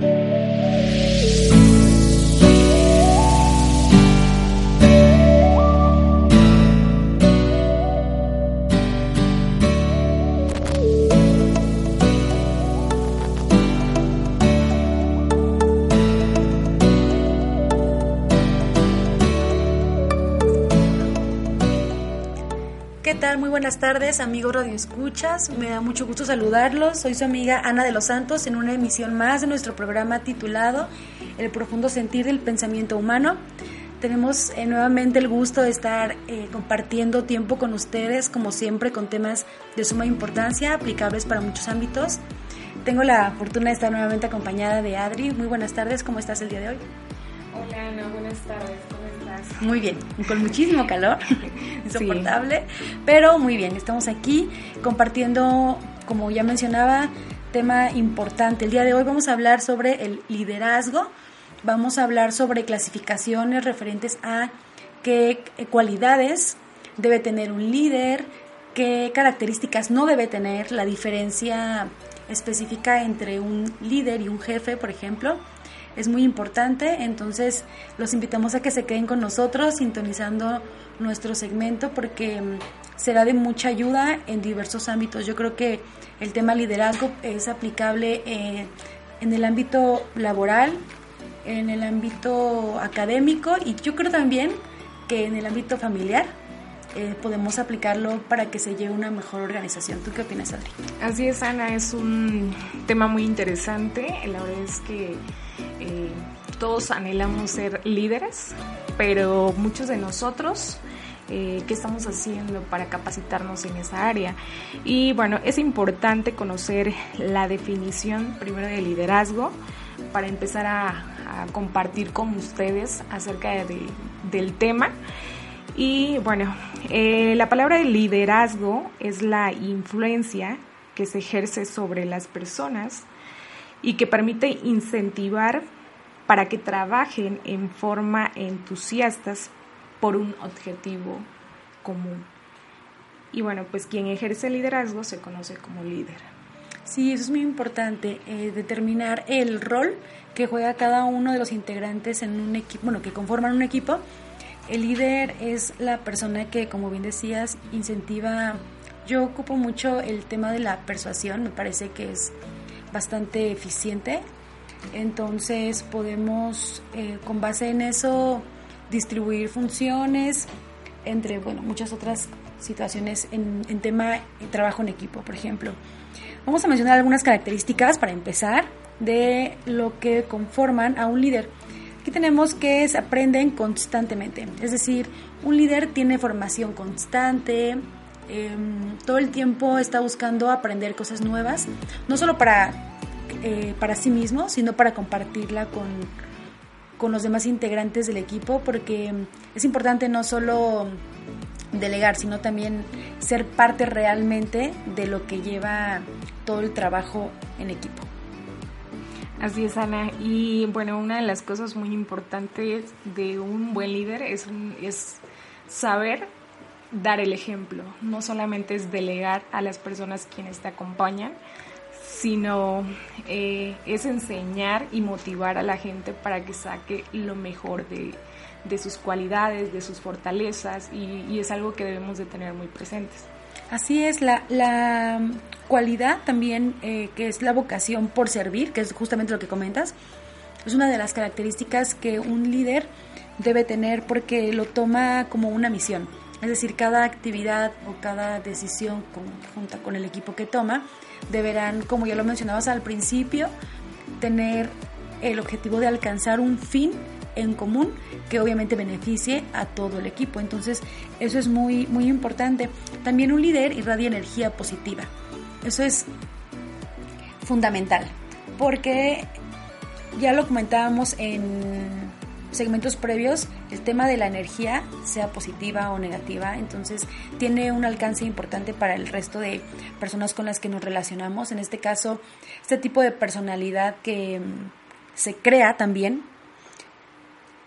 Thank you. Muy buenas tardes, amigos Radio Escuchas. Me da mucho gusto saludarlos. Soy su amiga Ana de los Santos en una emisión más de nuestro programa titulado El profundo sentir del pensamiento humano. Tenemos eh, nuevamente el gusto de estar eh, compartiendo tiempo con ustedes, como siempre, con temas de suma importancia, aplicables para muchos ámbitos. Tengo la fortuna de estar nuevamente acompañada de Adri. Muy buenas tardes, ¿cómo estás el día de hoy? Hola Ana, buenas tardes. Muy bien, con muchísimo calor, insoportable, pero muy bien, estamos aquí compartiendo, como ya mencionaba, tema importante. El día de hoy vamos a hablar sobre el liderazgo, vamos a hablar sobre clasificaciones referentes a qué cualidades debe tener un líder, qué características no debe tener, la diferencia específica entre un líder y un jefe, por ejemplo es muy importante, entonces los invitamos a que se queden con nosotros sintonizando nuestro segmento porque mm, será de mucha ayuda en diversos ámbitos. Yo creo que el tema liderazgo es aplicable eh, en el ámbito laboral, en el ámbito académico y yo creo también que en el ámbito familiar. Eh, podemos aplicarlo para que se lleve una mejor organización. ¿Tú qué opinas, Adri? Así es, Ana, es un tema muy interesante. La verdad es que eh, todos anhelamos ser líderes, pero muchos de nosotros eh, qué estamos haciendo para capacitarnos en esa área. Y bueno, es importante conocer la definición primero de liderazgo para empezar a, compartir con ustedes acerca del tema. Y bueno, eh, la palabra de liderazgo es la influencia que se ejerce sobre las personas y que permite incentivar para que trabajen en forma entusiastas por un objetivo común. Y bueno, pues quien ejerce liderazgo se conoce como líder. Sí, eso es muy importante, eh, determinar el rol que juega cada uno de los integrantes en un equipo, bueno, que conforman un equipo. El líder es la persona que, como bien decías, incentiva. Yo ocupo mucho el tema de la persuasión, me parece que es bastante eficiente. Entonces podemos, eh, con base en eso, distribuir funciones entre bueno, muchas otras situaciones en, en tema de trabajo en equipo, por ejemplo. Vamos a mencionar algunas características para empezar de lo que conforman a un líder. Aquí tenemos que se aprenden constantemente, es decir, un líder tiene formación constante, Em, todo el tiempo está buscando aprender cosas nuevas, no solo para, eh, para sí mismo, sino para compartirla con, con los demás integrantes del equipo, porque es importante no solo delegar, sino también ser parte realmente de lo que lleva todo el trabajo en equipo. Así es, Ana. Y bueno, una de las cosas muy importantes de un buen líder es, es saber dar el ejemplo. No solamente es delegar a las personas quienes te acompañan, sino eh, es enseñar y motivar a la gente para que saque lo mejor de, sus cualidades, de sus fortalezas y, es algo que debemos de tener muy presentes. Así es, la, la cualidad también eh, que es la vocación por servir, que es justamente lo que comentas, es una de las características que un líder debe tener porque lo toma como una misión es decir, cada actividad o cada decisión conjunta con el equipo que toma deberán, como ya lo mencionabas al principio, tener el objetivo de alcanzar un fin en común que obviamente beneficie a todo el equipo. Entonces, eso es muy, muy importante. También un líder irradia energía positiva. Eso es fundamental, porque ya lo comentábamos en segmentos previos, el tema de la energía, sea positiva o negativa, entonces tiene un alcance importante para el resto de personas con las que nos relacionamos. En este caso, este tipo de personalidad que mm, se crea también,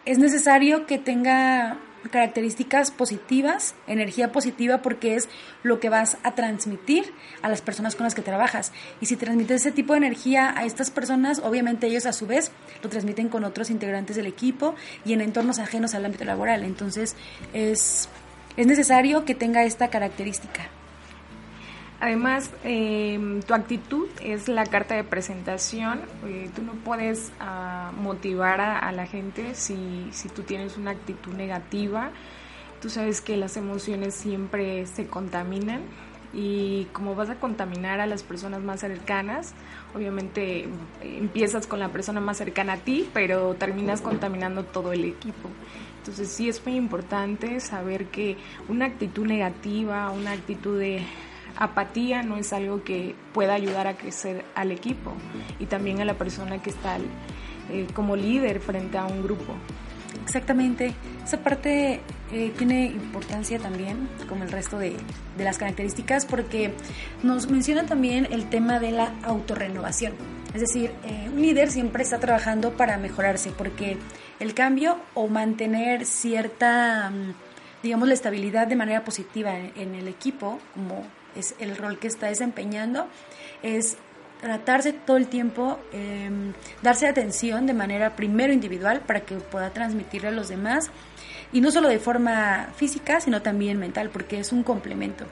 es necesario que tenga características positivas, energía positiva, porque es lo que vas a transmitir a las personas con las que trabajas. Y si transmites ese tipo de energía a estas personas, obviamente ellos a su vez lo transmiten con otros integrantes del equipo y en entornos ajenos al ámbito laboral. Entonces es, es necesario que tenga esta característica. Además, em, tu actitud es la carta de presentación. Eh, tú no puedes ah, motivar a, la gente si, si tú tienes una actitud negativa. Tú sabes que las emociones siempre se contaminan y como vas a contaminar a las personas más cercanas, obviamente empiezas con la persona más cercana a ti, pero terminas contaminando todo el equipo. Entonces sí es muy importante saber que una actitud negativa, una actitud de apatía no es algo que pueda ayudar a crecer al equipo y también a la persona que está eh, como líder frente a un grupo. Exactamente, esa parte eh, tiene importancia también, como el resto de, las características, porque nos menciona también el tema de la autorrenovación. Es decir, eh, un líder siempre está trabajando para mejorarse, porque el cambio o mantener cierta, mm, digamos, la estabilidad de manera positiva en el equipo, como es el rol que está desempeñando, es tratarse todo el tiempo, em, darse atención de manera primero individual para que pueda transmitirle a los demás y no solo de forma física, sino también mental, porque es un complemento.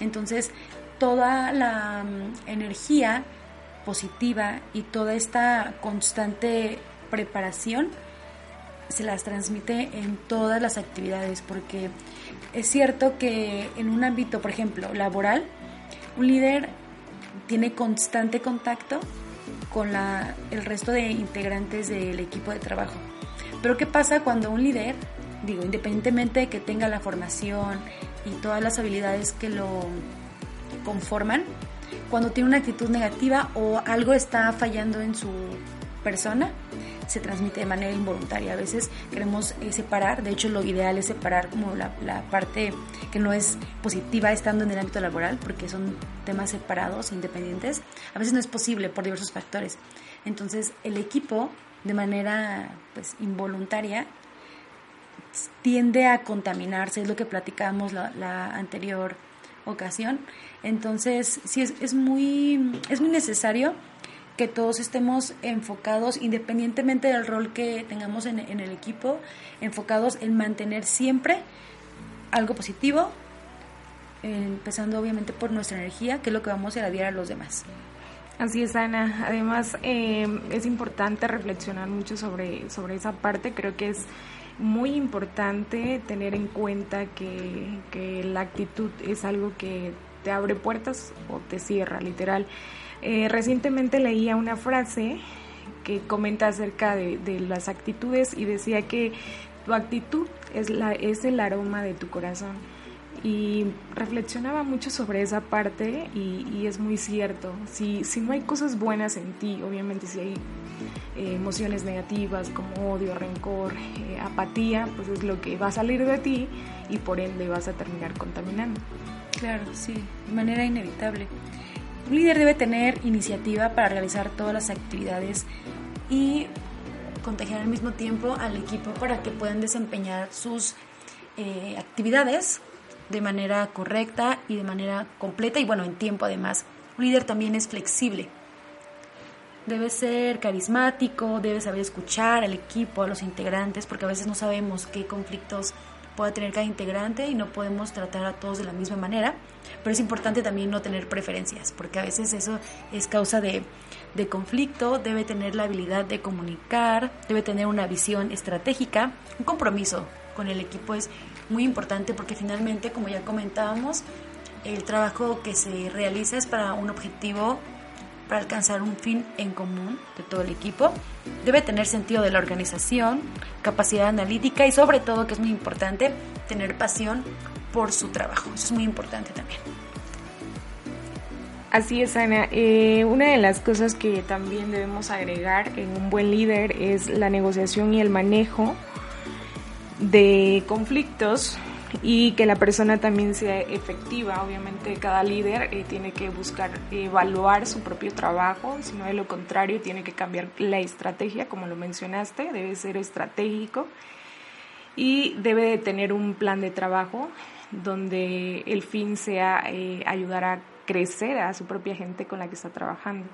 Entonces, toda la mm, energía positiva y toda esta constante preparación se las transmite en todas las actividades, porque es cierto que en un ámbito, por ejemplo, laboral, un líder tiene constante contacto con la, el resto de integrantes del equipo de trabajo. Pero ¿qué pasa cuando un líder, digo, independientemente de que tenga la formación y todas las habilidades que lo conforman, cuando tiene una actitud negativa o algo está fallando en su persona, se transmite de manera involuntaria. A veces queremos eh, separar, de hecho lo ideal es separar como la, parte que no es positiva estando en el ámbito laboral, porque son temas separados, independientes. A veces no es posible por diversos factores. Entonces el equipo, de manera pues involuntaria, tiende a contaminarse, es lo que platicamos la, la anterior ocasión. Entonces, sí, es, es, muy, es muy necesario que todos estemos enfocados, independientemente del rol que tengamos en, el equipo, enfocados en mantener siempre algo positivo, empezando obviamente por nuestra energía, que es lo que vamos a irradiar a los demás. Así es, Ana. Además, eh, es importante reflexionar mucho sobre, sobre esa parte. Creo que es muy importante tener en cuenta que, que la actitud es algo que te abre puertas o te cierra, literal. Eh, recientemente leía una frase que comenta acerca de, las actitudes y decía que tu actitud es, el aroma de tu corazón. Y reflexionaba mucho sobre esa parte y, es muy cierto. Si, si, no hay cosas buenas en ti, obviamente si hay eh, emociones negativas como odio, rencor, eh, apatía, pues es lo que va a salir de ti y por ende vas a terminar contaminando. Claro, sí, de manera inevitable. Un líder debe tener iniciativa para realizar todas las actividades y contagiar al mismo tiempo al equipo para que puedan desempeñar sus eh, actividades de manera correcta y de manera completa y bueno, en tiempo además. Un líder también es flexible. Debe ser carismático, debe saber escuchar al equipo, a los integrantes, porque a veces no sabemos qué conflictos pueda tener cada integrante y no podemos tratar a todos de la misma manera, pero es importante también no tener preferencias, porque a veces eso es causa de, de conflicto, debe tener la habilidad de comunicar, debe tener una visión estratégica, un compromiso con el equipo es muy importante porque finalmente, como ya comentábamos, el trabajo que se realiza es para un objetivo para alcanzar un fin en común de todo el equipo. Debe tener sentido de la organización, capacidad analítica y sobre todo, que es muy importante, tener pasión por su trabajo. Eso es muy importante también. Así es, Ana. Eh, una de las cosas que también debemos agregar en un buen líder es la negociación y el manejo de conflictos y que la persona también sea efectiva. Obviamente cada líder eh, tiene que buscar evaluar su propio trabajo, si no de lo contrario tiene que cambiar la estrategia, como lo mencionaste, debe ser estratégico y debe de tener un plan de trabajo donde el fin sea eh, ayudar a crecer a su propia gente con la que está trabajando.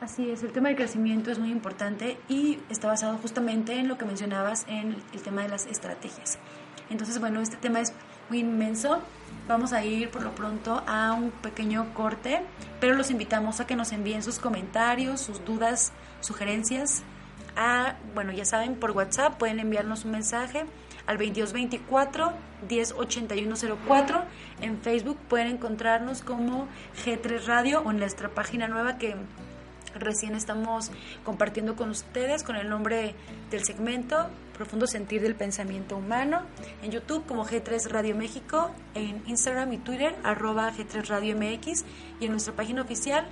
Así es, el tema del crecimiento es muy importante y está basado justamente en lo que mencionabas en el tema de las estrategias. Entonces, bueno, este tema es muy inmenso. Vamos a ir por lo pronto a un pequeño corte, pero los invitamos a que nos envíen sus comentarios, sus dudas, sugerencias. A, bueno, ya saben, por WhatsApp pueden enviarnos un mensaje al 2224 108104. En Facebook pueden encontrarnos como G3 Radio o en nuestra página nueva que recién estamos compartiendo con ustedes con el nombre del segmento Profundo Sentir del Pensamiento Humano, en YouTube como G3 Radio México, en Instagram y Twitter arroba G3 Radio MX y en nuestra página oficial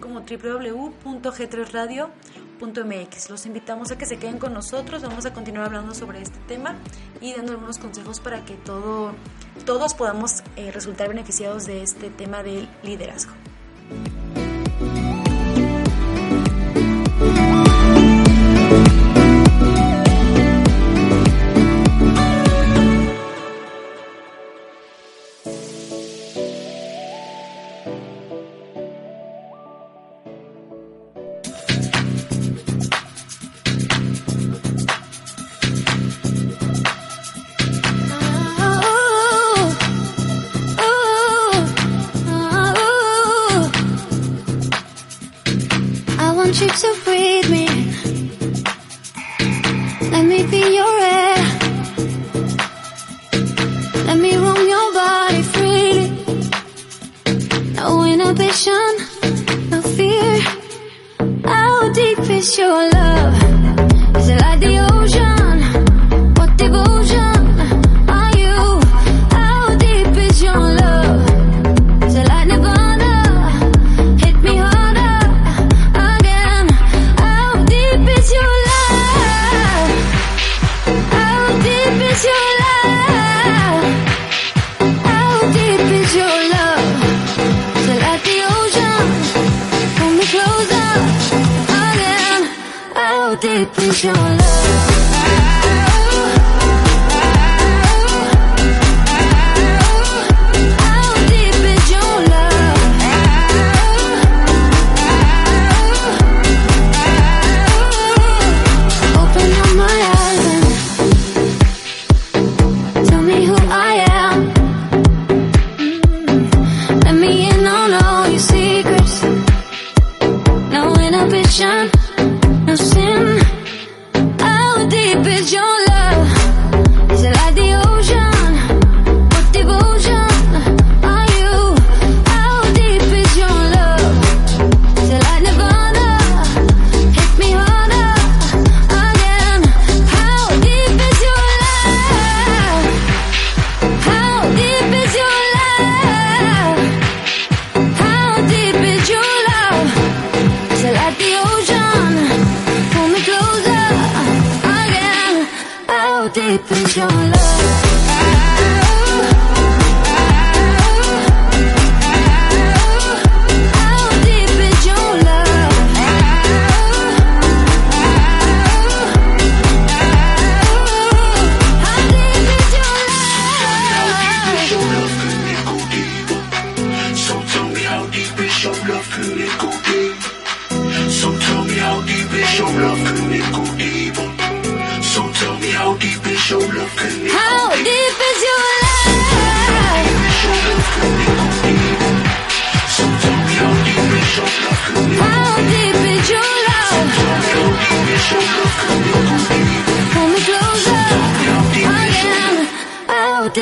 como www.g3radio.mx. Los invitamos a que se queden con nosotros, vamos a continuar hablando sobre este tema y dando algunos consejos para que todo, todos podamos eh, resultar beneficiados de este tema del liderazgo. So breathe me. Let me be your air. Let me roam your body freely. No inhibition, no fear. How deep is your love? Is it like the ocean? Your love. the ocean. Pull me closer again. How deep is your love?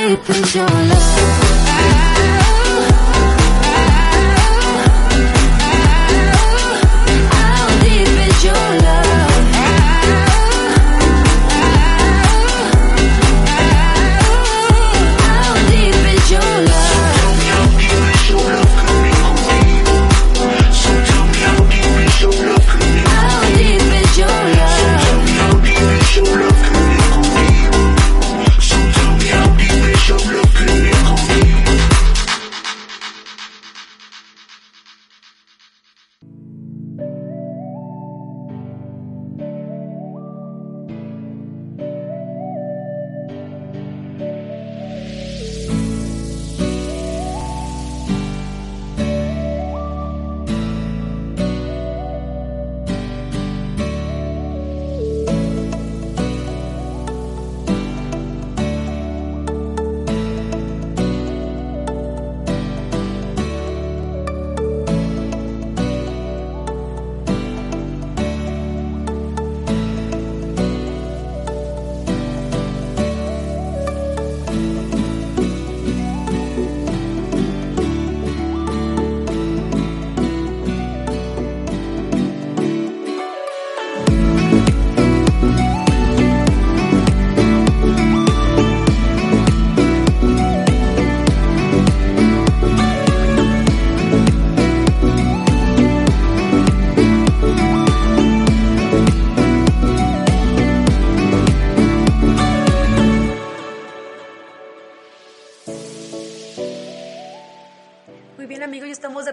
me prove your love.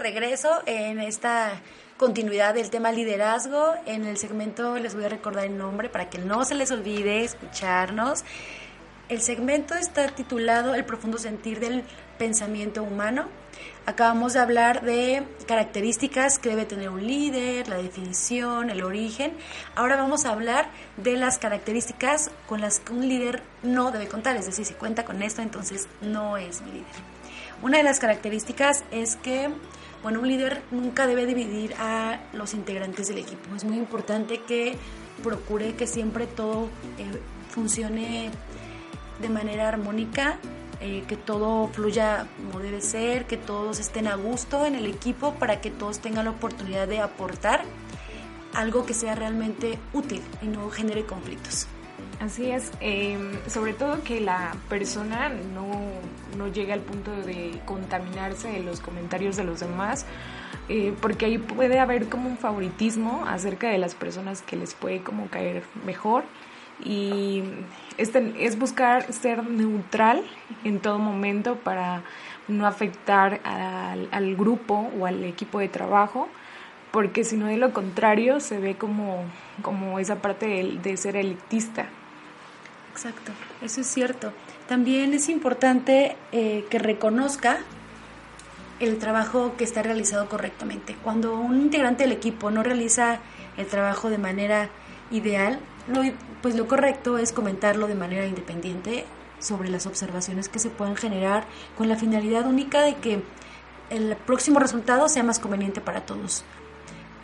Regreso en esta continuidad del tema liderazgo. En el segmento les voy a recordar el nombre para que no se les olvide escucharnos. El segmento está titulado El profundo sentir del pensamiento humano. Acabamos de hablar de características que debe tener un líder, la definición, el origen. Ahora vamos a hablar de las características con las que un líder no debe contar, es decir, si cuenta con esto, entonces no es mi líder. Una de las características es que, bueno, un líder nunca debe dividir a los integrantes del equipo. Es muy importante que procure que siempre todo eh, funcione de manera armónica, eh, que todo fluya como debe ser, que todos estén a gusto en el equipo para que todos tengan la oportunidad de aportar algo que sea realmente útil y no genere conflictos. Así es, em, sobre todo que la persona no, no llegue al punto de contaminarse de los comentarios de los demás, eh, porque ahí puede haber como un favoritismo acerca de las personas que les puede como caer mejor y este, es buscar ser neutral en todo momento para no afectar al, al grupo o al equipo de trabajo porque si no de lo contrario se ve como, como esa parte de, de, ser elitista. Exacto, eso es cierto. También es importante eh, que reconozca el trabajo que está realizado correctamente. Cuando un integrante del equipo no realiza el trabajo de manera ideal, lo, pues lo correcto es comentarlo de manera independiente sobre las observaciones que se puedan generar con la finalidad única de que el próximo resultado sea más conveniente para todos.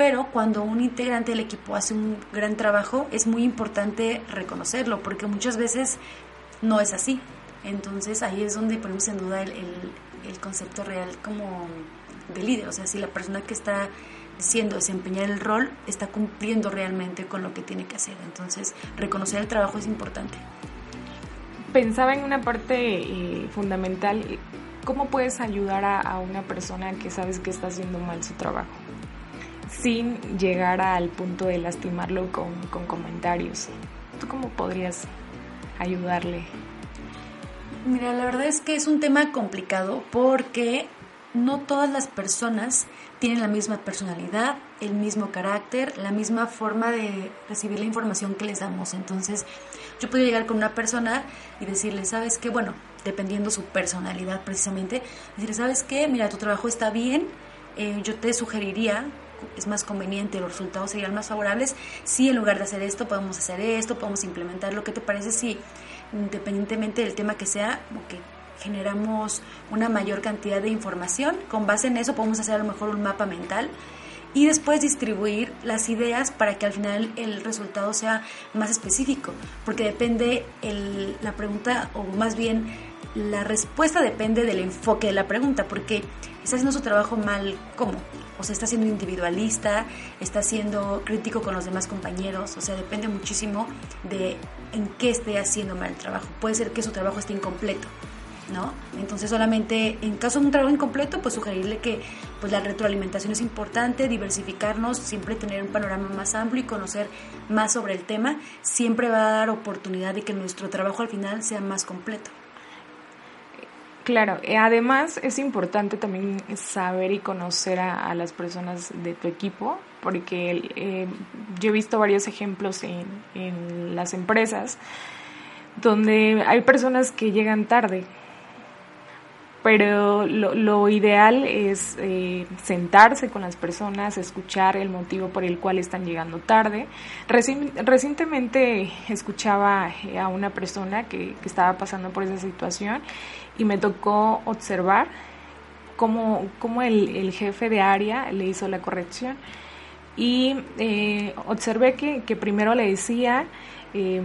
Pero cuando un integrante del equipo hace un gran trabajo, es muy importante reconocerlo, porque muchas veces no es así. Entonces ahí es donde ponemos en duda el, concepto real como de líder. O sea, si la persona que está siendo desempeñar el rol está cumpliendo realmente con lo que tiene que hacer. Entonces, reconocer el trabajo es importante. Pensaba en una parte eh, fundamental, ¿cómo puedes ayudar a, una persona que sabes que está haciendo mal su trabajo? Sin llegar al punto de lastimarlo con, comentarios. ¿Tú cómo podrías ayudarle? Mira, la verdad es que es un tema complicado porque no todas las personas tienen la misma personalidad, el mismo carácter, la misma forma de recibir la información que les damos. Entonces, yo puedo llegar con una persona y decirle, ¿sabes qué? Bueno, dependiendo su personalidad precisamente, decirle, ¿sabes qué? Mira, tu trabajo está bien, eh, yo te sugeriría es más conveniente, los resultados serían más favorables si en lugar de hacer esto podemos hacer esto, podemos implementar lo que te parece si independientemente del tema que sea, que generamos una mayor cantidad de información. Con base en eso podemos hacer a lo mejor un mapa mental y después distribuir las ideas para que al final el resultado sea más específico, porque depende el, la pregunta o más bien la respuesta depende del enfoque de la pregunta, porque está haciendo su trabajo mal, ¿cómo? O sea, está siendo individualista, está siendo crítico con los demás compañeros, o sea, depende muchísimo de en qué esté haciendo mal el trabajo. Puede ser que su trabajo esté incompleto, ¿no? Entonces solamente en caso de un trabajo incompleto, pues sugerirle que pues la retroalimentación es importante, diversificarnos, siempre tener un panorama más amplio y conocer más sobre el tema, siempre va a dar oportunidad de que nuestro trabajo al final sea más completo. Claro, eh, además es importante también saber y conocer a, las personas de tu equipo, porque eh, yo he visto varios ejemplos en, en las empresas donde hay personas que llegan tarde, pero lo, ideal es eh, sentarse con las personas, escuchar el motivo por el cual están llegando tarde. Reci recientemente escuchaba a una persona que, estaba pasando por esa situación y me tocó observar cómo, cómo el, jefe de área le hizo la corrección y eh, observé que, que primero le decía eh,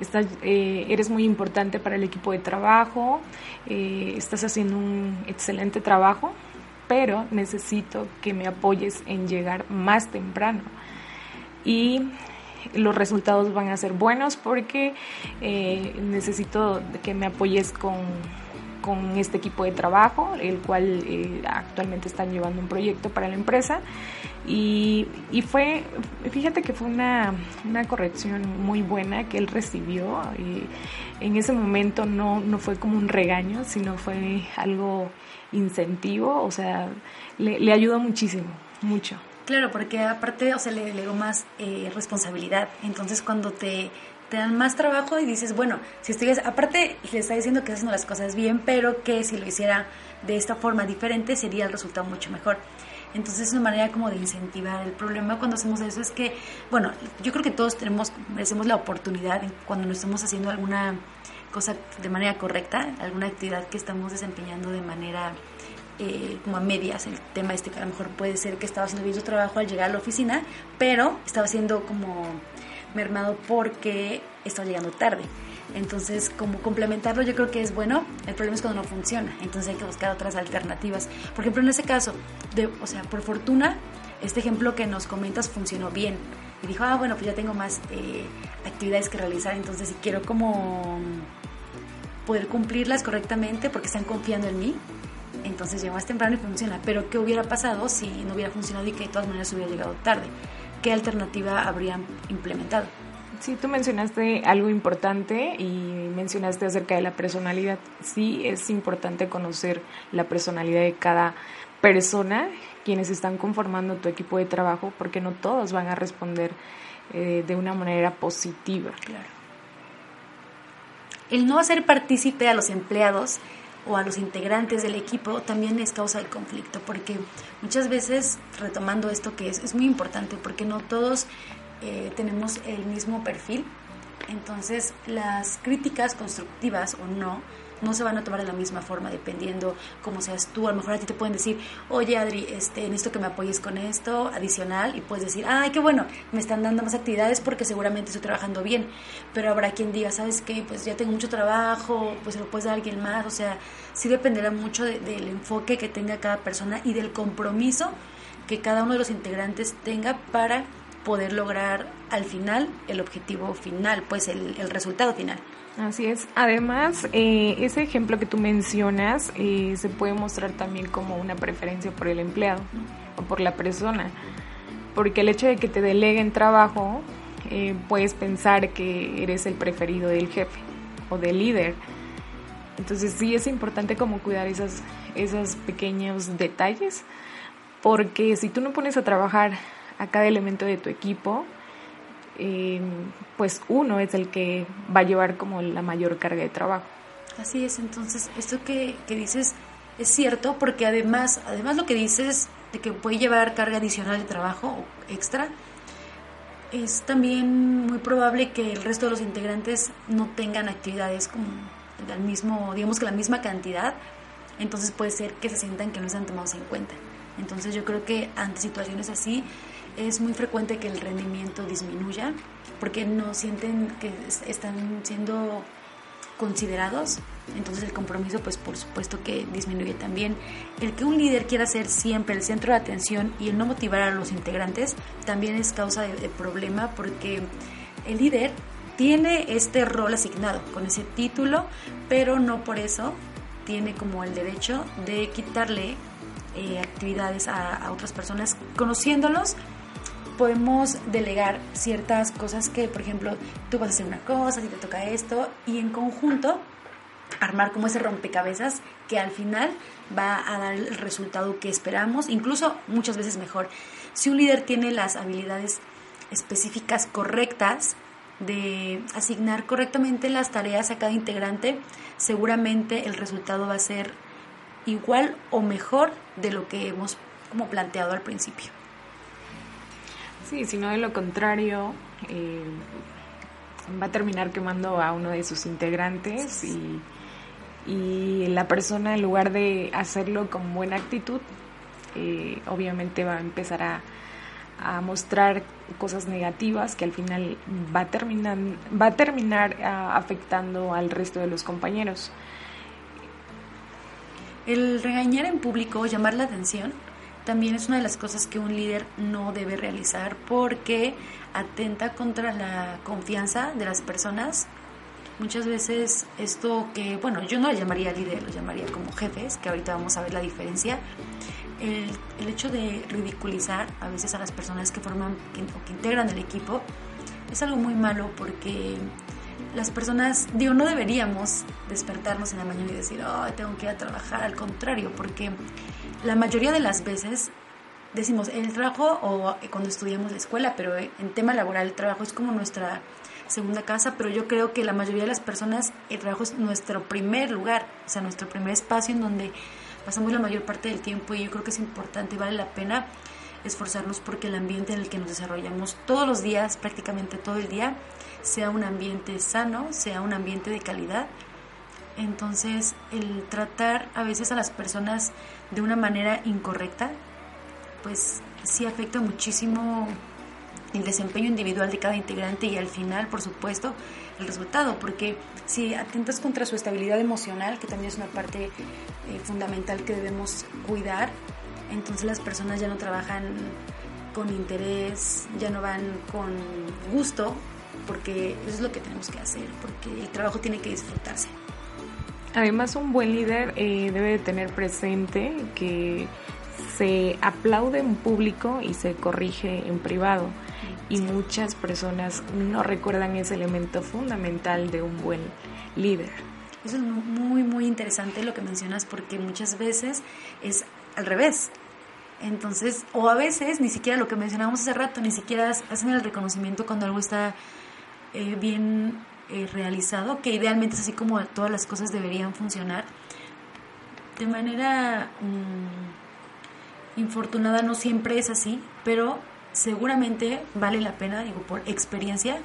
estás, eh, eres muy importante para el equipo de trabajo, eh, estás haciendo un excelente trabajo, pero necesito que me apoyes en llegar más temprano. Y los resultados van a ser buenos porque eh, necesito que me apoyes con con este equipo de trabajo, el cual eh, actualmente están llevando un proyecto para la empresa. Y, y fue, fíjate que fue una, una, corrección muy buena que él recibió. Y en ese momento no, no fue como un regaño, sino fue algo incentivo, o sea, le, le ayudó muchísimo, mucho. Claro, porque aparte, o sea, le legó más eh, responsabilidad. Entonces, cuando te, te dan más trabajo y dices, bueno, si estoy, aparte le está diciendo que haciendo las cosas bien, pero que si lo hiciera de esta forma diferente sería el resultado mucho mejor. Entonces es una manera como de incentivar. El problema cuando hacemos eso es que, bueno, yo creo que todos tenemos, merecemos la oportunidad cuando nos estamos haciendo alguna cosa de manera correcta, alguna actividad que estamos desempeñando de manera eh, como a medias el tema este que a lo mejor puede ser que estaba haciendo bien su trabajo al llegar a la oficina, pero estaba siendo como mermado porque estaba llegando tarde. Entonces, como complementarlo yo creo que es bueno, el problema es cuando no funciona, entonces hay que buscar otras alternativas. Por ejemplo, en ese caso, o sea, por fortuna, este ejemplo que nos comentas funcionó bien. Y dijo, ah, bueno, pues ya tengo más eh, actividades que realizar, entonces si quiero como poder cumplirlas correctamente porque están confiando en mí, entonces llegó más temprano y funciona. Pero ¿qué hubiera pasado si no hubiera funcionado y que de todas maneras hubiera llegado tarde? ¿Qué alternativa habrían implementado? Sí, tú mencionaste algo importante y mencionaste acerca de la personalidad. Sí, es importante conocer la personalidad de cada persona, quienes están conformando tu equipo de trabajo, porque no todos van a responder eh, de una manera positiva. Claro. El no hacer partícipe a los empleados o a los integrantes del equipo también es causa de conflicto, porque muchas veces, retomando esto que es, es muy importante, porque no todos eh, tenemos el mismo perfil, entonces las críticas constructivas o no, no se van a tomar de la misma forma dependiendo cómo seas tú. A lo mejor a ti te pueden decir, oye Adri, este, en esto que me apoyes con esto, adicional, y puedes decir, ay, qué bueno, me están dando más actividades porque seguramente estoy trabajando bien. Pero habrá quien diga, ¿sabes qué? Pues ya tengo mucho trabajo, pues se lo puedes dar a alguien más. O sea, sí dependerá mucho del enfoque que tenga cada persona y del compromiso que cada uno de los integrantes tenga para poder lograr al final el objetivo final, pues el, el resultado final. Así es. Además, eh, ese ejemplo que tú mencionas eh, se puede mostrar también como una preferencia por el empleado o por la persona. Porque el hecho de que te deleguen trabajo, eh, puedes pensar que eres el preferido del jefe o del líder. Entonces sí es importante como cuidar esas, esos pequeños detalles. Porque si tú no pones a trabajar a cada elemento de tu equipo, eh, pues uno es el que va a llevar como la mayor carga de trabajo. Así es, entonces esto que, que dices es cierto porque además, además lo que dices de que puede llevar carga adicional de trabajo extra, es también muy probable que el resto de los integrantes no tengan actividades como del mismo, digamos que la misma cantidad, entonces puede ser que se sientan que no están tomados en cuenta. Entonces yo creo que ante situaciones así es muy frecuente que el rendimiento disminuya porque no sienten que están siendo considerados, entonces el compromiso pues por supuesto que disminuye también. El que un líder quiera ser siempre el centro de atención y el no motivar a los integrantes también es causa de, problema porque el líder tiene este rol asignado con ese título, pero no por eso tiene como el derecho de quitarle eh, actividades a, a, otras personas, conociéndolos podemos delegar ciertas cosas que, por ejemplo, tú vas a hacer una cosa, si te toca esto, y en conjunto armar como ese rompecabezas que al final va a dar el resultado que esperamos, incluso muchas veces mejor. Si un líder tiene las habilidades específicas correctas de asignar correctamente las tareas a cada integrante, seguramente el resultado va a ser igual o mejor de lo que hemos como planteado al principio. Sí, sino de lo contrario, eh, va a terminar quemando a uno de sus integrantes y, la persona en lugar de hacerlo con buena actitud, eh, obviamente va a empezar a, mostrar cosas negativas que al final va a terminar, va a terminar afectando al resto de los compañeros. El regañar en público, llamar la atención, también es una de las cosas que un líder no debe realizar porque atenta contra la confianza de las personas Muchas veces esto que, bueno, yo no le llamaría líder, lo llamaría como jefes, que ahorita vamos a ver la diferencia. El, el hecho de ridiculizar a veces a las personas que forman o que integran el equipo es algo muy malo porque las personas, digo, no deberíamos despertarnos en la mañana y decir, oh, tengo que ir a trabajar, al contrario, porque la mayoría de las veces decimos, el trabajo o cuando estudiamos la escuela, pero en tema laboral el trabajo es como nuestra segunda casa, pero yo creo que la mayoría de las personas el trabajo es nuestro primer lugar, o sea, nuestro primer espacio en donde pasamos la mayor parte del tiempo y yo creo que es importante y vale la pena esforzarnos porque el ambiente en el que nos desarrollamos todos los días, prácticamente todo el día, sea un ambiente sano, sea un ambiente de calidad. Entonces, el tratar a veces a las personas de una manera incorrecta, pues sí afecta muchísimo el desempeño individual de cada integrante y al final, por supuesto, el resultado, porque si atentas contra su estabilidad emocional, que también es una parte eh, fundamental que debemos cuidar, entonces las personas ya no trabajan con interés, ya no van con gusto, porque eso es lo que tenemos que hacer, porque el trabajo tiene que disfrutarse. Además, un buen líder eh, debe de tener presente que se aplaude en público y se corrige en privado. Y muchas personas no recuerdan ese elemento fundamental de un buen líder. Eso es muy, muy interesante lo que mencionas porque muchas veces es al revés. Entonces, o a veces ni siquiera lo que mencionábamos hace rato, ni siquiera hacen el reconocimiento cuando algo está eh, bien eh, realizado, que idealmente es así como todas las cosas deberían funcionar. De manera mm, infortunada no siempre es así, pero seguramente vale la pena, digo, por experiencia,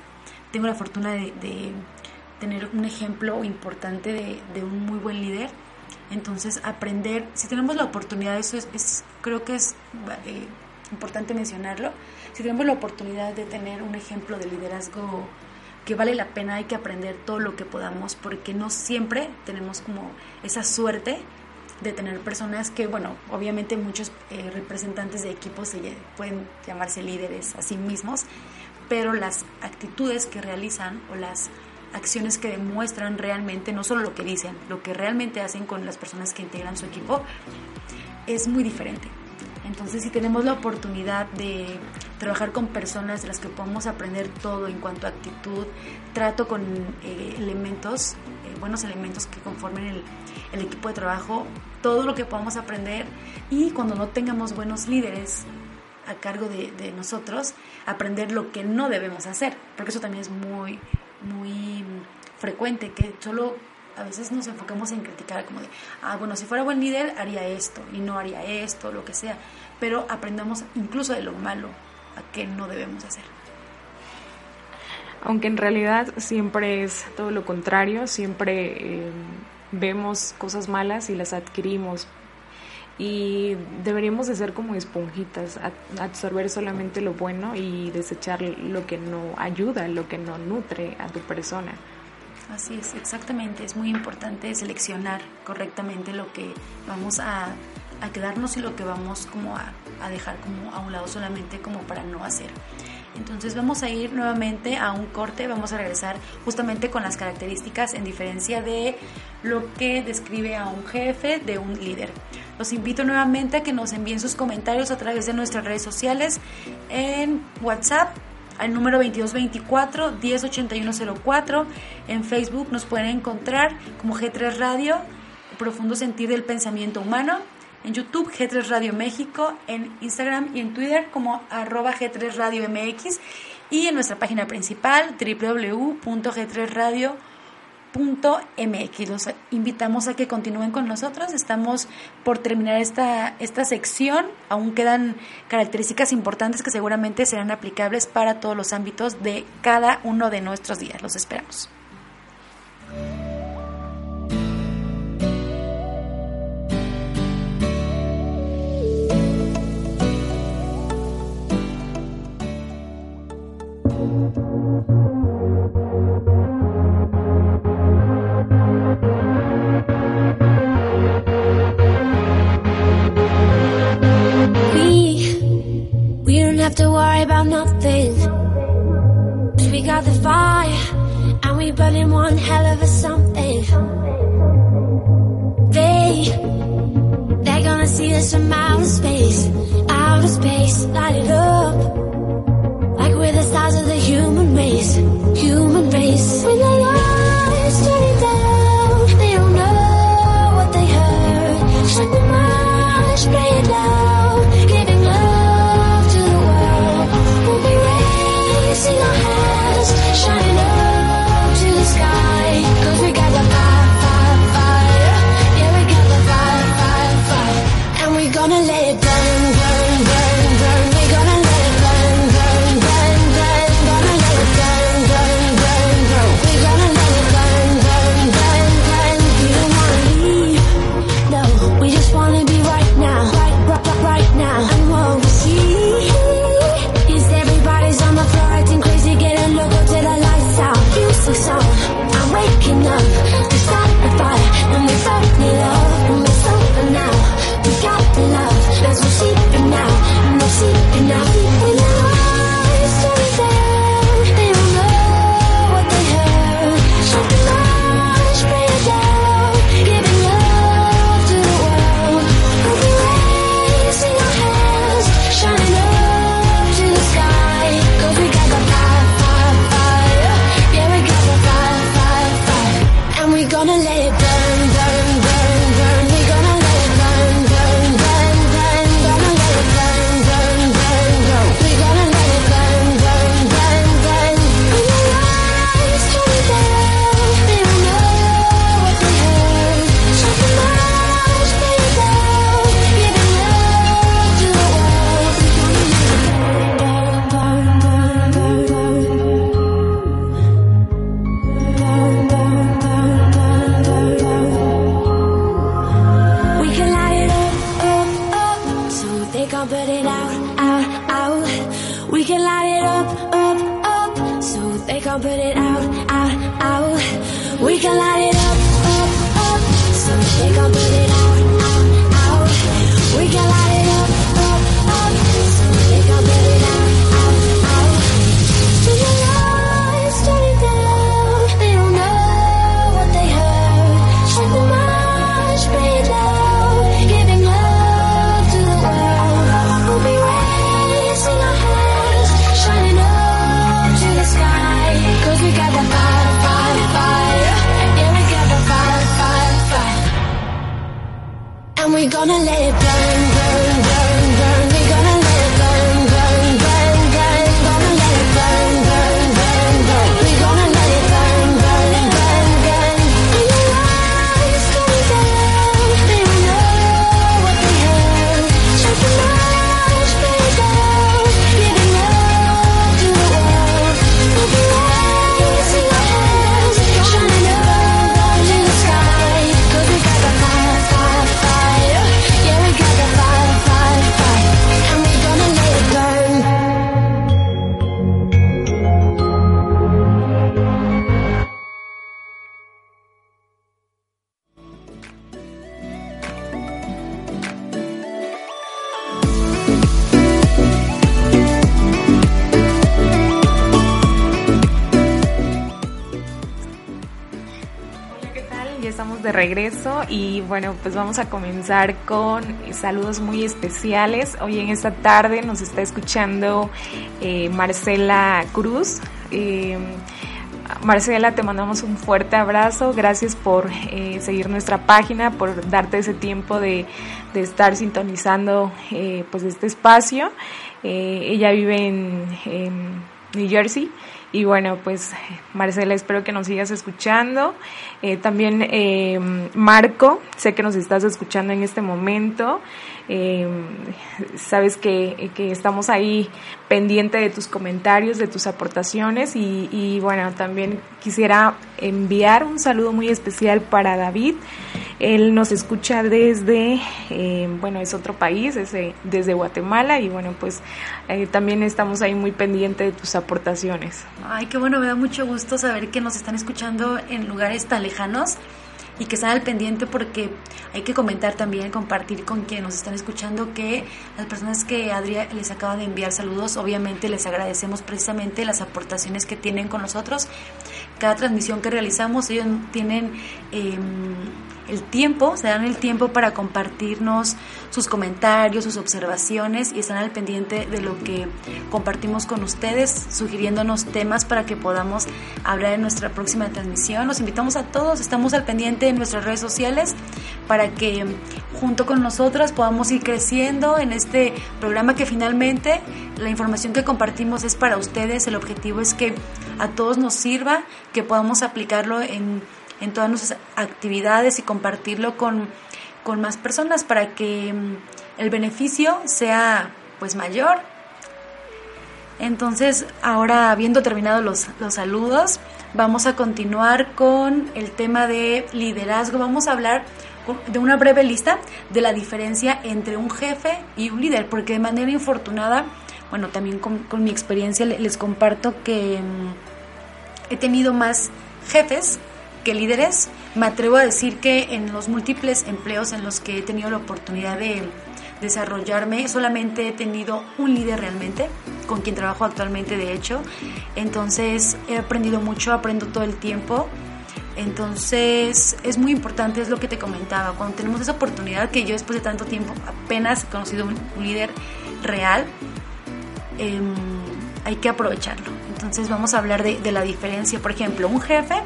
tengo la fortuna de, tener un ejemplo importante de, un muy buen líder. Entonces, aprender, si tenemos la oportunidad, eso es, creo que es eh, importante mencionarlo, si tenemos la oportunidad de tener un ejemplo de liderazgo que vale la pena, hay que aprender todo lo que podamos, porque no siempre tenemos como esa suerte de tener personas que, bueno, obviamente muchos eh, representantes de equipos se, pueden llamarse líderes a sí mismos, pero las actitudes que realizan o las acciones que demuestran realmente, no solo lo que dicen, lo que realmente hacen con las personas que integran su equipo, es muy diferente. Entonces, si tenemos la oportunidad de trabajar con personas de las que podemos aprender todo en cuanto a actitud, trato con eh, elementos, eh, buenos elementos que conformen el, equipo de trabajo, todo lo que podamos aprender y cuando no tengamos buenos líderes a cargo de, de, nosotros, aprender lo que no debemos hacer, porque eso también es muy, muy frecuente, que solo a veces nos enfocamos en criticar como de, ah, bueno, si fuera buen líder haría esto y no haría esto, lo que sea, pero aprendamos incluso de lo malo a qué no debemos hacer. Aunque en realidad siempre es todo lo contrario, siempre eh, vemos cosas malas y las adquirimos y deberíamos de ser como esponjitas, absorber solamente lo bueno y desechar lo que no ayuda, lo que no nutre a tu persona. Así es, exactamente. Es muy importante seleccionar correctamente lo que vamos a, quedarnos y lo que vamos como a, a, dejar como a un lado solamente como para no hacer. Entonces vamos a ir nuevamente a un corte, vamos a regresar justamente con las características en diferencia de lo que describe a un jefe de un líder. Los invito nuevamente a que nos envíen sus comentarios a través de nuestras redes sociales en WhatsApp al número 2224-108104. En Facebook nos pueden encontrar como G3 Radio, Profundo Sentir del Pensamiento Humano. En YouTube, G3 Radio México. En Instagram y en Twitter como arroba G3 Radio MX. Y en nuestra página principal, www.g3radio.com .mx. Los invitamos a que continúen con nosotros. Estamos por terminar esta, esta sección. Aún quedan características importantes que seguramente serán aplicables para todos los ámbitos de cada uno de nuestros días. Los esperamos. we don't have to worry about nothing. Cause we got the fire, and we burning one hell of a something. They, they're gonna see us from out. de regreso y bueno, pues vamos a comenzar con saludos muy especiales. Hoy en esta tarde nos está escuchando eh, Marcela Cruz. Eh, Marcela, te mandamos un fuerte abrazo. Gracias por eh, seguir nuestra página, por darte ese tiempo de, de estar sintonizando pues este espacio. ella vive en New Jersey y bueno, pues Marcela, espero que nos sigas escuchando. Eh, también eh, Marco, sé que nos estás escuchando en este momento. Eh, sabes que, que, estamos ahí pendiente de tus comentarios, de tus aportaciones y, y, bueno, también quisiera enviar un saludo muy especial para David. Él nos escucha desde, eh, bueno, es otro país, es, eh, desde Guatemala y bueno, pues eh, también estamos ahí muy pendiente de tus aportaciones. Ay, qué bueno, me da mucho gusto saber que nos están escuchando en lugares tan lejanos y que están al pendiente porque hay que comentar también, compartir con quienes nos están escuchando que las personas que Adrián les acaba de enviar saludos, obviamente les agradecemos precisamente las aportaciones que tienen con nosotros. Cada transmisión que realizamos, ellos tienen... Eh, el tiempo, se dan el tiempo para compartirnos sus comentarios, sus observaciones y están al pendiente de lo que compartimos con ustedes, sugiriéndonos temas para que podamos hablar en nuestra próxima transmisión. Los invitamos a todos, estamos al pendiente en nuestras redes sociales para que junto con nosotras podamos ir creciendo en este programa que finalmente la información que compartimos es para ustedes, el objetivo es que a todos nos sirva, que podamos aplicarlo en en todas nuestras actividades y compartirlo con, más personas para que mm, el beneficio sea pues mayor. Entonces, ahora habiendo terminado los, los saludos, vamos a continuar con el tema de liderazgo. Vamos a hablar de una breve lista de la diferencia entre un jefe y un líder, porque de manera infortunada, bueno, también con, con mi experiencia les comparto que mm, he tenido más jefes que líderes, me atrevo a decir que en los múltiples empleos en los que he tenido la oportunidad de desarrollarme, solamente he tenido un líder realmente, con quien trabajo actualmente de hecho. Entonces he aprendido mucho, aprendo todo el tiempo. Entonces es muy importante, es lo que te comentaba, cuando tenemos esa oportunidad que yo después de tanto tiempo apenas he conocido un, líder real, em, hay que aprovecharlo. Entonces vamos a hablar de, de la diferencia. Por ejemplo, un jefe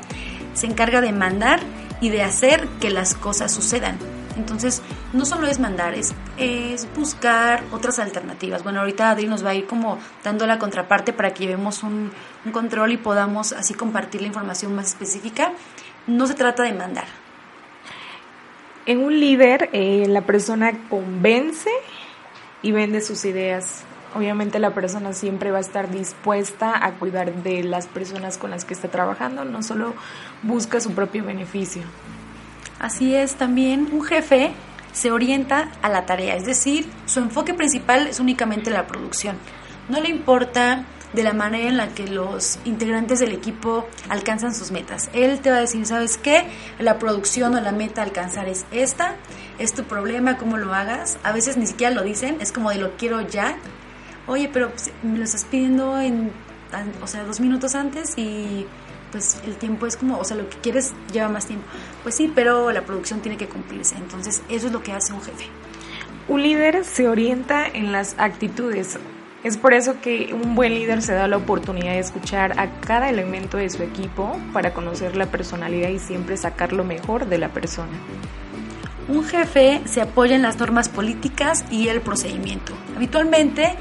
se encarga de mandar y de hacer que las cosas sucedan. Entonces, no solo es mandar, es, es, buscar otras alternativas. Bueno, ahorita Adri nos va a ir como dando la contraparte para que llevemos un, control y podamos así compartir la información más específica. No se trata de mandar. En un líder, eh, la persona convence y vende sus ideas obviamente la persona siempre va a estar dispuesta a cuidar de las personas con las que está trabajando, no solo busca su propio beneficio. Así es, también un jefe se orienta a la tarea, es decir, su enfoque principal es únicamente la producción. No le importa de la manera en la que los integrantes del equipo alcanzan sus metas. Él te va a decir, ¿sabes qué? La producción o la meta a alcanzar es esta, es tu problema, cómo lo hagas. A veces ni siquiera lo dicen, es como de lo quiero ya, oye, pero me lo estás pidiendo en, o sea, dos minutos antes y pues el tiempo es como, o sea, lo que quieres lleva más tiempo. Pues sí, pero la producción tiene que cumplirse. Entonces, eso es lo que hace un jefe. Un líder se orienta en las actitudes. Es por eso que un buen líder se da la oportunidad de escuchar a cada elemento de su equipo para conocer la personalidad y siempre sacar lo mejor de la persona. Un jefe se apoya en las normas políticas y el procedimiento. Habitualmente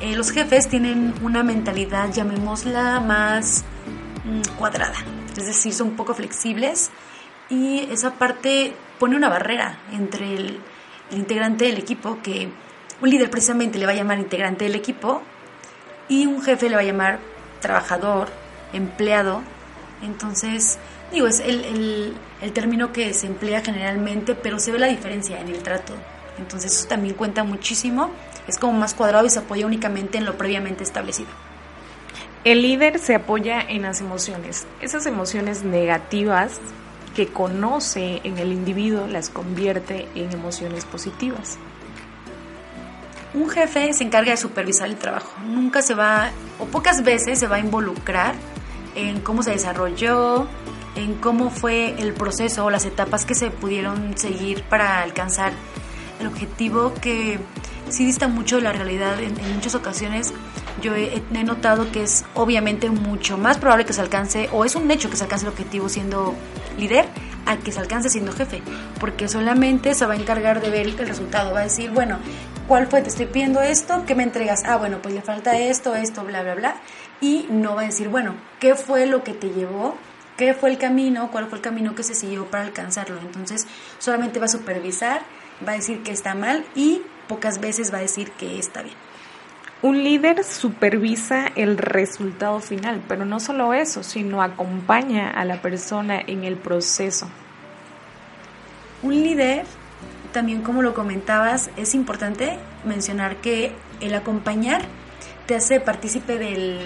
eh, los jefes tienen una mentalidad, llamémosla, más mm, cuadrada, es decir, son poco flexibles y esa parte pone una barrera entre el, integrante del equipo, que un líder precisamente le va a llamar integrante del equipo y un jefe le va a llamar trabajador, empleado. Entonces, digo, es el, el, término que se emplea generalmente, pero se ve la diferencia en el trato. Entonces, eso también cuenta muchísimo es como más cuadrado y se apoya únicamente en lo previamente establecido. El líder se apoya en las emociones. Esas emociones negativas que conoce en el individuo las convierte en emociones positivas. Un jefe se encarga de supervisar el trabajo. Nunca se va, o pocas veces se va a involucrar en cómo se desarrolló, en cómo fue el proceso o las etapas que se pudieron seguir para alcanzar el objetivo que sí dista mucho de la realidad en, muchas ocasiones. Yo he, notado que es obviamente mucho más probable que se alcance, o es un hecho que se alcance el objetivo siendo líder, a que se alcance siendo jefe, porque solamente se va a encargar de ver el resultado, va a decir, bueno, ¿cuál fue? Te estoy pidiendo esto, ¿qué me entregas? Ah, bueno, pues le falta esto, esto, bla, bla, bla, y no va a decir, bueno, ¿qué fue lo que te llevó? ¿Qué fue el camino? ¿Cuál fue el camino que se siguió para alcanzarlo? Entonces, solamente va a supervisar, va a decir que está mal y pocas veces va a decir que está bien. Un líder supervisa el resultado final, pero no solo eso, sino acompaña a la persona en el proceso. Un líder, también como lo comentabas, es importante mencionar que el acompañar te hace partícipe del,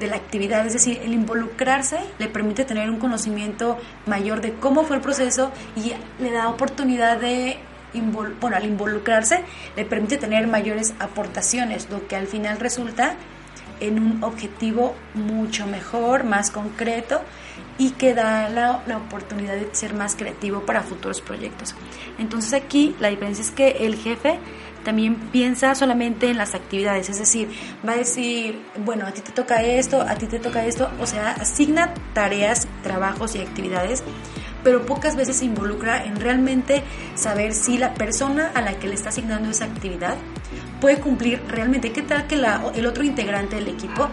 de la actividad, es decir, el involucrarse le permite tener un conocimiento mayor de cómo fue el proceso y le da oportunidad de al involucrarse le permite tener mayores aportaciones, lo que al final resulta en un objetivo mucho mejor, más concreto y que da la, oportunidad de ser más creativo para futuros proyectos. Entonces aquí la diferencia es que el jefe también piensa solamente en las actividades, es decir, va a decir, bueno, a ti te toca esto, a ti te toca esto, o sea, asigna tareas, trabajos y actividades, pero pocas veces se involucra en realmente saber si la persona a la que le está asignando esa actividad puede cumplir realmente. ¿Qué tal que la, el otro integrante del equipo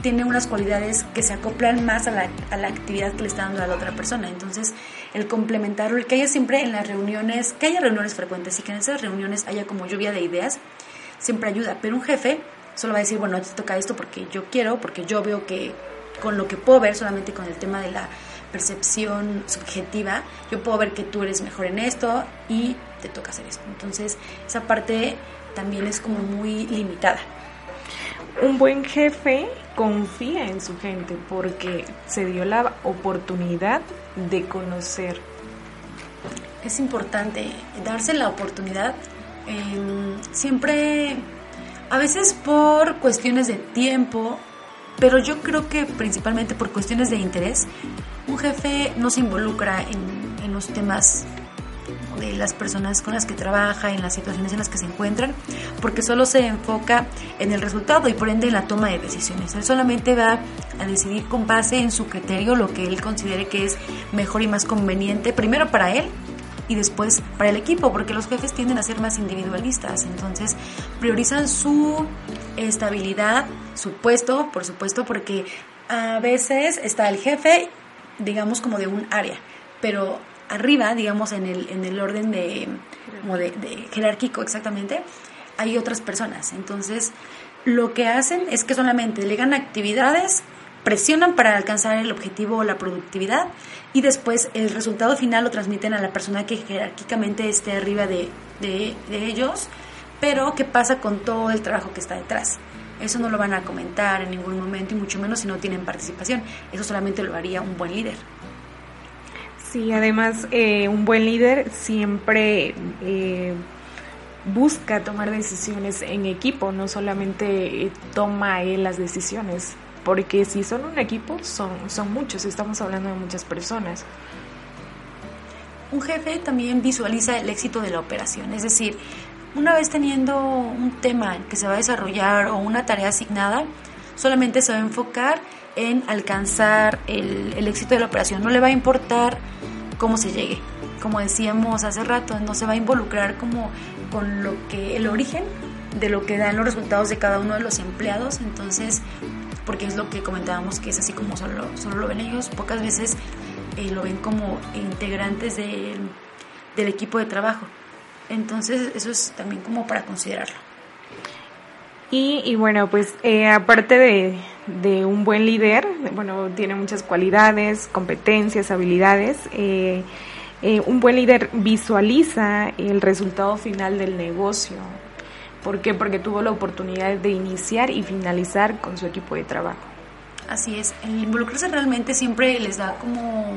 tiene unas cualidades que se acoplan más a la, a la, actividad que le está dando a la otra persona? Entonces, el complementarlo, el que haya siempre en las reuniones, que haya reuniones frecuentes y que en esas reuniones haya como lluvia de ideas, siempre ayuda. Pero un jefe solo va a decir, bueno, te toca esto porque yo quiero, porque yo veo que con lo que puedo ver, solamente con el tema de la percepción subjetiva, yo puedo ver que tú eres mejor en esto y te toca hacer esto. Entonces, esa parte también es como muy limitada. Un buen jefe confía en su gente porque se dio la oportunidad de conocer. Es importante darse la oportunidad eh, siempre, a veces por cuestiones de tiempo, pero yo creo que principalmente por cuestiones de interés, un jefe no se involucra en, en los temas de las personas con las que trabaja, en las situaciones en las que se encuentran, porque solo se enfoca en el resultado y por ende en la toma de decisiones. Él solamente va a decidir con base en su criterio lo que él considere que es mejor y más conveniente, primero para él y después para el equipo, porque los jefes tienden a ser más individualistas, entonces priorizan su estabilidad, su puesto, por supuesto, porque a veces está el jefe, digamos, como de un área, pero arriba, digamos, en el, en el orden de, como de, jerárquico exactamente, hay otras personas. Entonces, lo que hacen es que solamente delegan actividades, presionan para alcanzar el objetivo o la productividad y después el resultado final lo transmiten a la persona que jerárquicamente esté arriba de, de, de ellos, pero ¿qué pasa con todo el trabajo que está detrás? Eso no lo van a comentar en ningún momento y mucho menos si no tienen participación. Eso solamente lo haría un buen líder. Sí, además eh, un buen líder siempre eh, busca tomar decisiones en equipo, no solamente eh, toma él las decisiones, porque si son un equipo son, son muchos, estamos hablando de muchas personas. Un jefe también visualiza el éxito de la operación, es decir, una vez teniendo un tema que se va a desarrollar o una tarea asignada, solamente se va a enfocar en alcanzar el, éxito de la operación. No le va a importar cómo se llegue. Como decíamos hace rato, no se va a involucrar como con lo que el origen de lo que dan los resultados de cada uno de los empleados. Entonces, porque es lo que comentábamos que es así como solo, solo lo ven ellos, pocas veces eh, lo ven como integrantes de, del equipo de trabajo. Entonces, eso es también como para considerarlo. Y, y bueno, pues eh, aparte de, de, un buen líder, bueno, tiene muchas cualidades, competencias, habilidades. Eh, eh, un buen líder visualiza el resultado final del negocio. ¿Por qué? Porque tuvo la oportunidad de iniciar y finalizar con su equipo de trabajo. Así es, el involucrarse realmente siempre les da como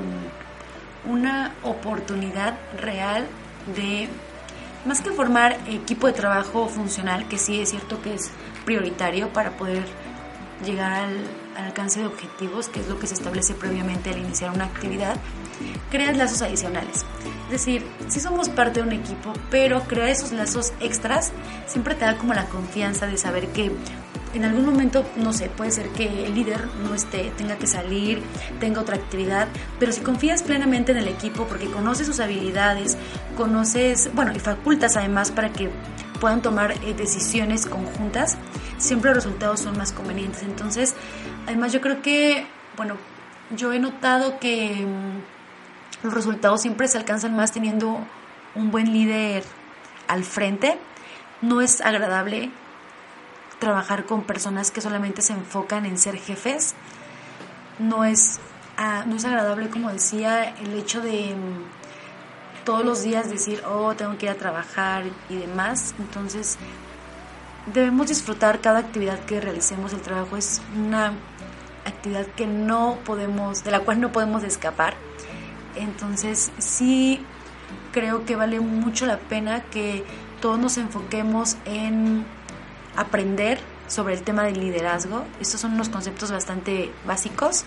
una oportunidad real de más que formar equipo de trabajo funcional, que sí es cierto que es prioritario para poder llegar al, al, alcance de objetivos, que es lo que se establece previamente al iniciar una actividad, creas lazos adicionales. Es decir, sí somos parte de un equipo, pero crear esos lazos extras siempre te da como la confianza de saber que en algún momento, no sé, puede ser que el líder no esté, tenga que salir, tenga otra actividad, pero si confías plenamente en el equipo porque conoces sus habilidades, conoces, bueno, y facultas además para que puedan tomar eh, decisiones conjuntas, siempre los resultados son más convenientes. Entonces, además yo creo que, bueno, yo he notado que mmm, los resultados siempre se alcanzan más teniendo un buen líder al frente. No es agradable trabajar con personas que solamente se enfocan en ser jefes. No es, ah, no es agradable, como decía, el hecho de mmm, todos los días decir, oh, tengo que ir a trabajar y demás. Entonces, debemos disfrutar cada actividad que realicemos. El trabajo es una actividad que no podemos, de la cual no podemos escapar. Entonces, sí creo que vale mucho la pena que todos nos enfoquemos en aprender sobre el tema del liderazgo. Estos son unos conceptos bastante básicos,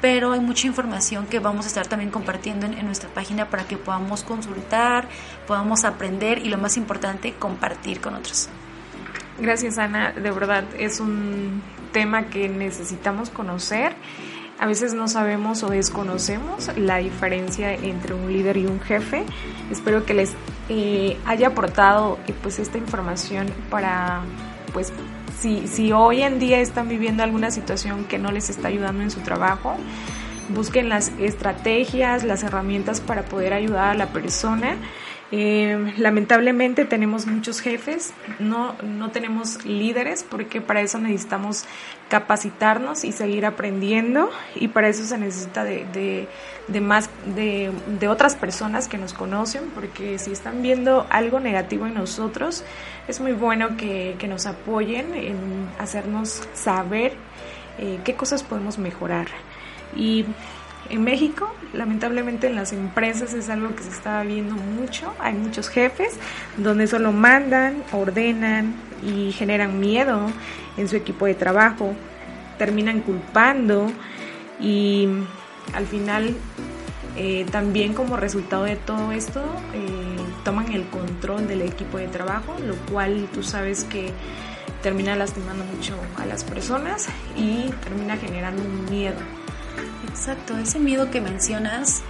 pero hay mucha información que vamos a estar también compartiendo en, nuestra página para que podamos consultar, podamos aprender y lo más importante, compartir con otros. Gracias Ana, de verdad es un tema que necesitamos conocer. A veces no sabemos o desconocemos la diferencia entre un líder y un jefe. Espero que les eh, haya aportado eh, pues esta información para pues si, si hoy en día están viviendo alguna situación que no les está ayudando en su trabajo, busquen las estrategias, las herramientas para poder ayudar a la persona eh, lamentablemente tenemos muchos jefes, no, no tenemos líderes porque para eso necesitamos capacitarnos y seguir aprendiendo y para eso se necesita de, de, más de, de, otras personas que nos conocen porque si están viendo algo negativo en nosotros es muy bueno que, que nos apoyen en hacernos saber eh, qué cosas podemos mejorar. Y en México, lamentablemente en las empresas es algo que se está viendo mucho. Hay muchos jefes donde solo mandan, ordenan y generan miedo en su equipo de trabajo. Terminan culpando y al final eh, también como resultado de todo esto eh, toman el control del equipo de trabajo, lo cual tú sabes que termina lastimando mucho a las personas y termina generando un miedo Exacto, ese miedo que mencionas,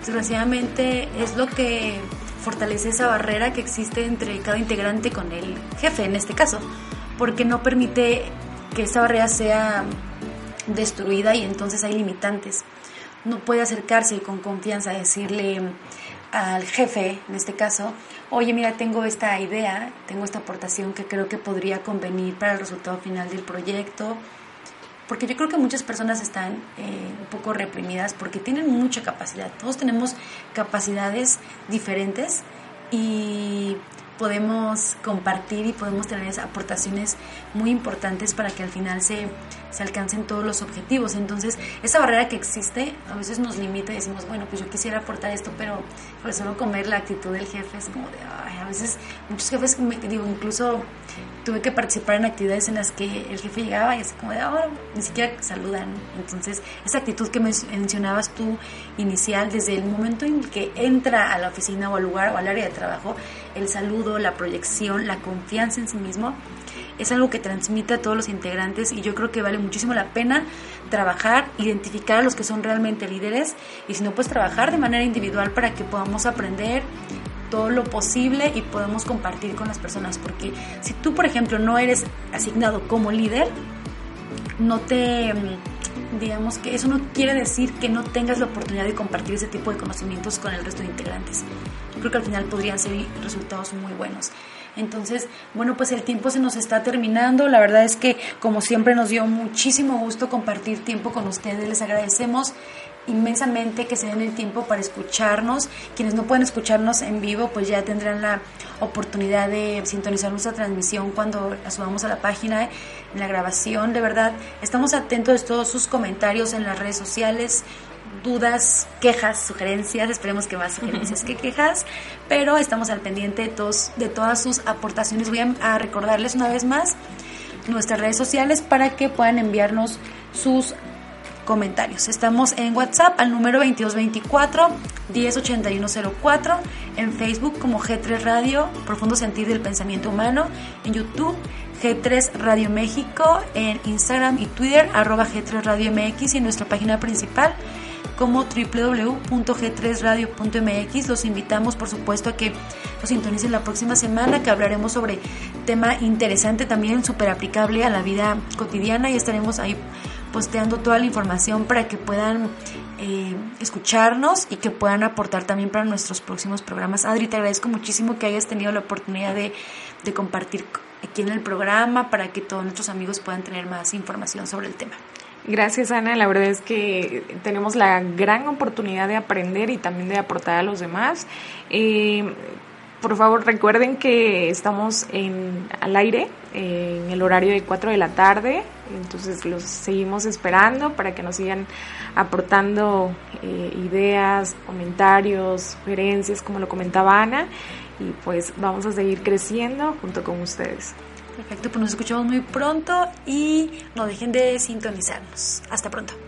desgraciadamente es lo que fortalece esa barrera que existe entre cada integrante con el jefe en este caso, porque no permite que esa barrera sea destruida y entonces hay limitantes. No puede acercarse con confianza a decirle al jefe, en este caso, oye, mira, tengo esta idea, tengo esta aportación que creo que podría convenir para el resultado final del proyecto, porque yo creo que muchas personas están eh, un poco reprimidas porque tienen mucha capacidad. Todos tenemos capacidades diferentes y podemos compartir y podemos tener aportaciones muy importantes para que al final se, se alcancen todos los objetivos. Entonces, esa barrera que existe a veces nos limita y decimos, bueno, pues yo quisiera aportar esto, pero pues solo comer la actitud del jefe es como de, ay, a veces muchos jefes, digo, incluso tuve que participar en actividades en las que el jefe llegaba y así como de, ahora ni siquiera saludan. Entonces, esa actitud que mencionabas tú inicial, desde el momento en que entra a la oficina o al lugar o al área de trabajo, el saludo, la proyección, la confianza en sí mismo, es algo que transmite a todos los integrantes y yo creo que vale muchísimo la pena trabajar, identificar a los que son realmente líderes y si no, pues trabajar de manera individual para que podamos aprender todo lo posible y podamos compartir con las personas. Porque si tú, por ejemplo, no eres asignado como líder, no te digamos que eso no quiere decir que no tengas la oportunidad de compartir ese tipo de conocimientos con el resto de integrantes. Yo creo que al final podrían ser resultados muy buenos. Entonces, bueno, pues el tiempo se nos está terminando. La verdad es que, como siempre, nos dio muchísimo gusto compartir tiempo con ustedes. Les agradecemos inmensamente que se den el tiempo para escucharnos. Quienes no pueden escucharnos en vivo, pues ya tendrán la oportunidad de sintonizar nuestra transmisión cuando la subamos a la página, en la grabación. De verdad, estamos atentos a todos sus comentarios en las redes sociales dudas, quejas, sugerencias, esperemos que más sugerencias que quejas, pero estamos al pendiente de, todos, de todas sus aportaciones. Voy a recordarles una vez más nuestras redes sociales para que puedan enviarnos sus comentarios. Estamos en WhatsApp al número 2224 108104, en Facebook como G3 Radio, Profundo Sentir del Pensamiento Humano, en YouTube G3 Radio México, en Instagram y Twitter arroba G3 Radio MX y en nuestra página principal como www.g3radio.mx. Los invitamos, por supuesto, a que nos sintonicen la próxima semana, que hablaremos sobre tema interesante también, súper aplicable a la vida cotidiana y estaremos ahí posteando toda la información para que puedan eh, escucharnos y que puedan aportar también para nuestros próximos programas. Adri, te agradezco muchísimo que hayas tenido la oportunidad de, compartir aquí en el programa para que todos nuestros amigos puedan tener más información sobre el tema. Gracias Ana, la verdad es que tenemos la gran oportunidad de aprender y también de aportar a los demás. Eh, por favor recuerden que estamos al aire en el horario de 4 de la tarde, entonces los seguimos esperando para que nos sigan aportando eh, ideas, comentarios, sugerencias, como lo comentaba Ana, y pues vamos a seguir creciendo junto con ustedes. Perfecto, pues nos escuchamos muy pronto y no dejen de sintonizarnos. Hasta pronto.